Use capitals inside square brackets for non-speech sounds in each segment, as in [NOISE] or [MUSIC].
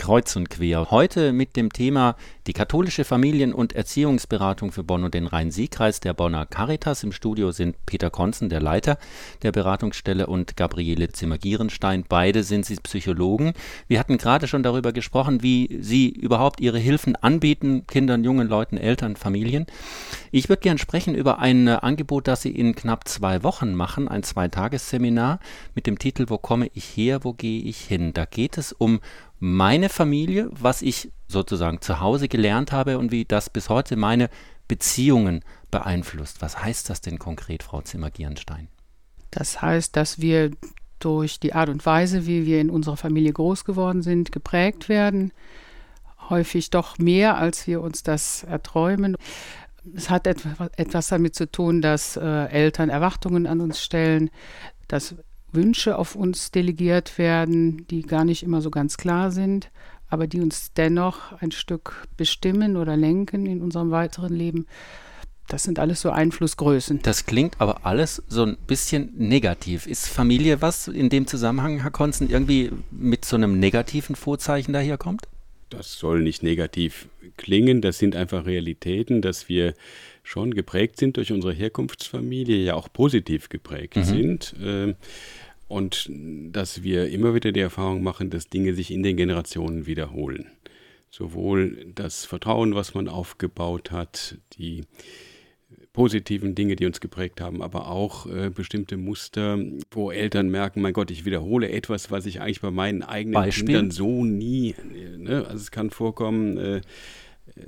Kreuz und quer. Heute mit dem Thema die katholische Familien- und Erziehungsberatung für Bonn und den Rhein-Sieg-Kreis der Bonner Caritas. Im Studio sind Peter Konzen, der Leiter der Beratungsstelle, und Gabriele Zimmer-Gierenstein. Beide sind sie Psychologen. Wir hatten gerade schon darüber gesprochen, wie sie überhaupt ihre Hilfen anbieten, Kindern, jungen Leuten, Eltern, Familien. Ich würde gerne sprechen über ein Angebot, das sie in knapp zwei Wochen machen, ein Zweitagesseminar mit dem Titel Wo komme ich her, wo gehe ich hin? Da geht es um meine Familie, was ich sozusagen zu Hause gelernt habe und wie das bis heute meine Beziehungen beeinflusst. Was heißt das denn konkret, Frau Zimmer-Gierenstein? Das heißt, dass wir durch die Art und Weise, wie wir in unserer Familie groß geworden sind, geprägt werden. Häufig doch mehr, als wir uns das erträumen. Es hat etwas damit zu tun, dass äh, Eltern Erwartungen an uns stellen, dass Wünsche auf uns delegiert werden, die gar nicht immer so ganz klar sind, aber die uns dennoch ein Stück bestimmen oder lenken in unserem weiteren Leben. Das sind alles so Einflussgrößen. Das klingt aber alles so ein bisschen negativ. Ist Familie was in dem Zusammenhang, Herr Konzen, irgendwie mit so einem negativen Vorzeichen daherkommt? Das soll nicht negativ klingen. Das sind einfach Realitäten, dass wir schon geprägt sind durch unsere Herkunftsfamilie, ja auch positiv geprägt mhm. sind. Äh, und dass wir immer wieder die Erfahrung machen, dass Dinge sich in den Generationen wiederholen. Sowohl das Vertrauen, was man aufgebaut hat, die positiven Dinge, die uns geprägt haben, aber auch äh, bestimmte Muster, wo Eltern merken, mein Gott, ich wiederhole etwas, was ich eigentlich bei meinen eigenen Beispiel? Kindern so nie, ne? also es kann vorkommen, äh,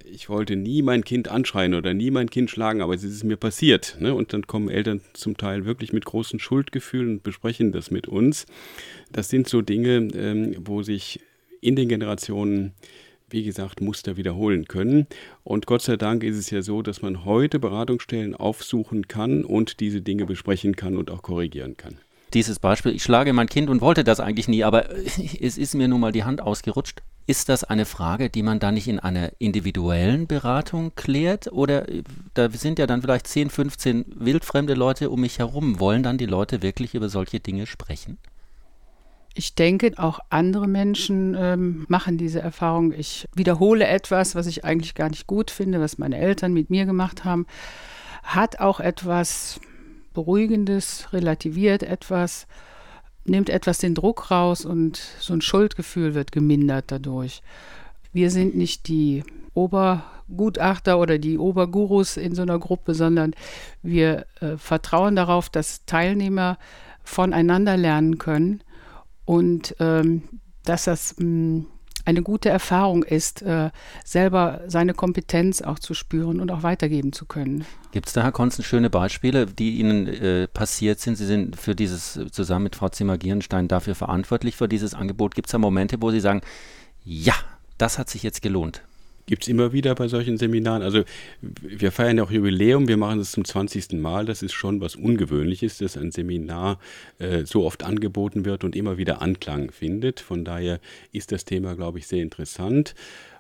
ich wollte nie mein Kind anschreien oder nie mein Kind schlagen, aber es ist mir passiert. Ne? Und dann kommen Eltern zum Teil wirklich mit großen Schuldgefühlen und besprechen das mit uns. Das sind so Dinge, ähm, wo sich in den Generationen wie gesagt, Muster wiederholen können. Und Gott sei Dank ist es ja so, dass man heute Beratungsstellen aufsuchen kann und diese Dinge besprechen kann und auch korrigieren kann dieses Beispiel, ich schlage mein Kind und wollte das eigentlich nie, aber [LAUGHS] es ist mir nun mal die Hand ausgerutscht. Ist das eine Frage, die man dann nicht in einer individuellen Beratung klärt? Oder äh, da sind ja dann vielleicht 10, 15 wildfremde Leute um mich herum. Wollen dann die Leute wirklich über solche Dinge sprechen? Ich denke, auch andere Menschen ähm, machen diese Erfahrung. Ich wiederhole etwas, was ich eigentlich gar nicht gut finde, was meine Eltern mit mir gemacht haben. Hat auch etwas Beruhigendes, relativiert etwas, nimmt etwas den Druck raus und so ein Schuldgefühl wird gemindert dadurch. Wir sind nicht die Obergutachter oder die Obergurus in so einer Gruppe, sondern wir äh, vertrauen darauf, dass Teilnehmer voneinander lernen können und ähm, dass das mh, mm, eine gute Erfahrung ist, äh, selber seine Kompetenz auch zu spüren und auch weitergeben zu können. Gibt es da, Herr Konzen, schöne Beispiele, die Ihnen äh, passiert sind? Sie sind für dieses, zusammen mit Frau Zimmer-Gierenstein dafür verantwortlich, für dieses Angebot. Gibt es da Momente, wo Sie sagen, ja, das hat sich jetzt gelohnt? Gibt es immer wieder bei solchen Seminaren. Also wir feiern ja auch Jubiläum, wir machen es zum 20. Mal. Das ist schon was Ungewöhnliches, dass ein Seminar äh, so oft angeboten wird und immer wieder Anklang findet. Von daher ist das Thema, glaube ich, sehr interessant.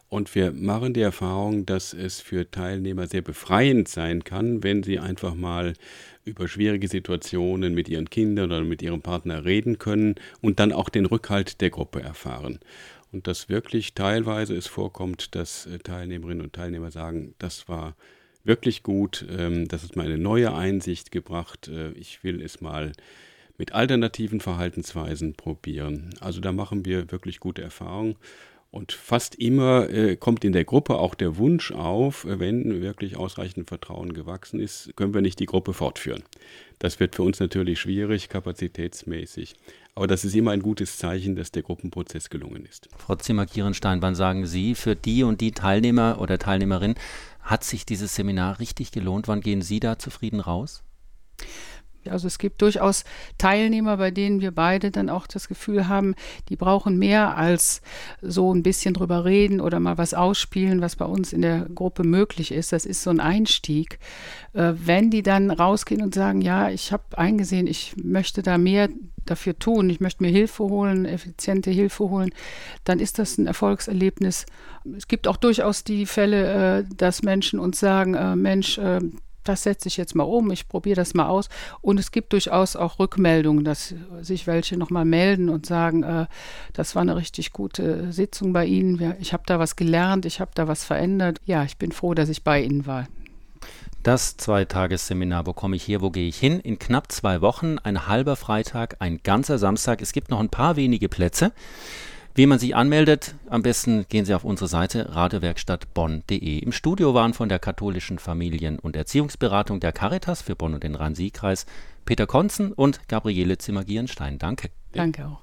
Und wir machen die Erfahrung, dass es für Teilnehmer sehr befreiend sein kann, wenn sie einfach mal über schwierige Situationen mit ihren Kindern oder mit ihrem Partner reden können und dann auch den Rückhalt der Gruppe erfahren und dass wirklich teilweise es vorkommt, dass äh, Teilnehmerinnen und Teilnehmer sagen, das war wirklich gut, ähm, das hat mir eine neue Einsicht gebracht, äh, ich will es mal mit alternativen Verhaltensweisen probieren. Also da machen wir wirklich gute Erfahrungen. Und fast immer äh, kommt in der Gruppe auch der Wunsch auf, wenn wirklich ausreichend Vertrauen gewachsen ist, können wir nicht die Gruppe fortführen. Das wird für uns natürlich schwierig, kapazitätsmäßig. Aber das ist immer ein gutes Zeichen, dass der Gruppenprozess gelungen ist. Frau Zimmer-Kierenstein, wann sagen Sie, für die und die Teilnehmer oder Teilnehmerin hat sich dieses Seminar richtig gelohnt? Wann gehen Sie da zufrieden raus? Also es gibt durchaus Teilnehmer, bei denen wir beide dann auch das Gefühl haben, die brauchen mehr als so ein bisschen drüber reden oder mal was ausspielen, was bei uns in der Gruppe möglich ist. Das ist so ein Einstieg. Äh, wenn die dann rausgehen und sagen, ja, ich habe eingesehen, ich möchte da mehr dafür tun, ich möchte mir Hilfe holen, effiziente Hilfe holen, dann ist das ein Erfolgserlebnis. Es gibt auch durchaus die Fälle, äh, dass Menschen uns sagen, äh, Mensch, das setze ich jetzt mal um, ich probiere das mal aus. Und es gibt durchaus auch Rückmeldungen, dass sich welche nochmal melden und sagen, äh, das war eine richtig gute Sitzung bei Ihnen, ich habe da was gelernt, ich habe da was verändert. Ja, ich bin froh, dass ich bei Ihnen war. Das Zweitagesseminar bekomme ich hier, wo gehe ich hin? In knapp zwei Wochen, ein halber Freitag, ein ganzer Samstag. Es gibt noch ein paar wenige Plätze. Wie man sich anmeldet, am besten gehen Sie auf unsere Seite radiowerkstattbonn.de. Im Studio waren von der katholischen Familien- und Erziehungsberatung der Caritas für Bonn und den Rhein-Sieg-Kreis Peter Konzen und Gabriele Zimmer-Gierenstein. Danke. Danke auch.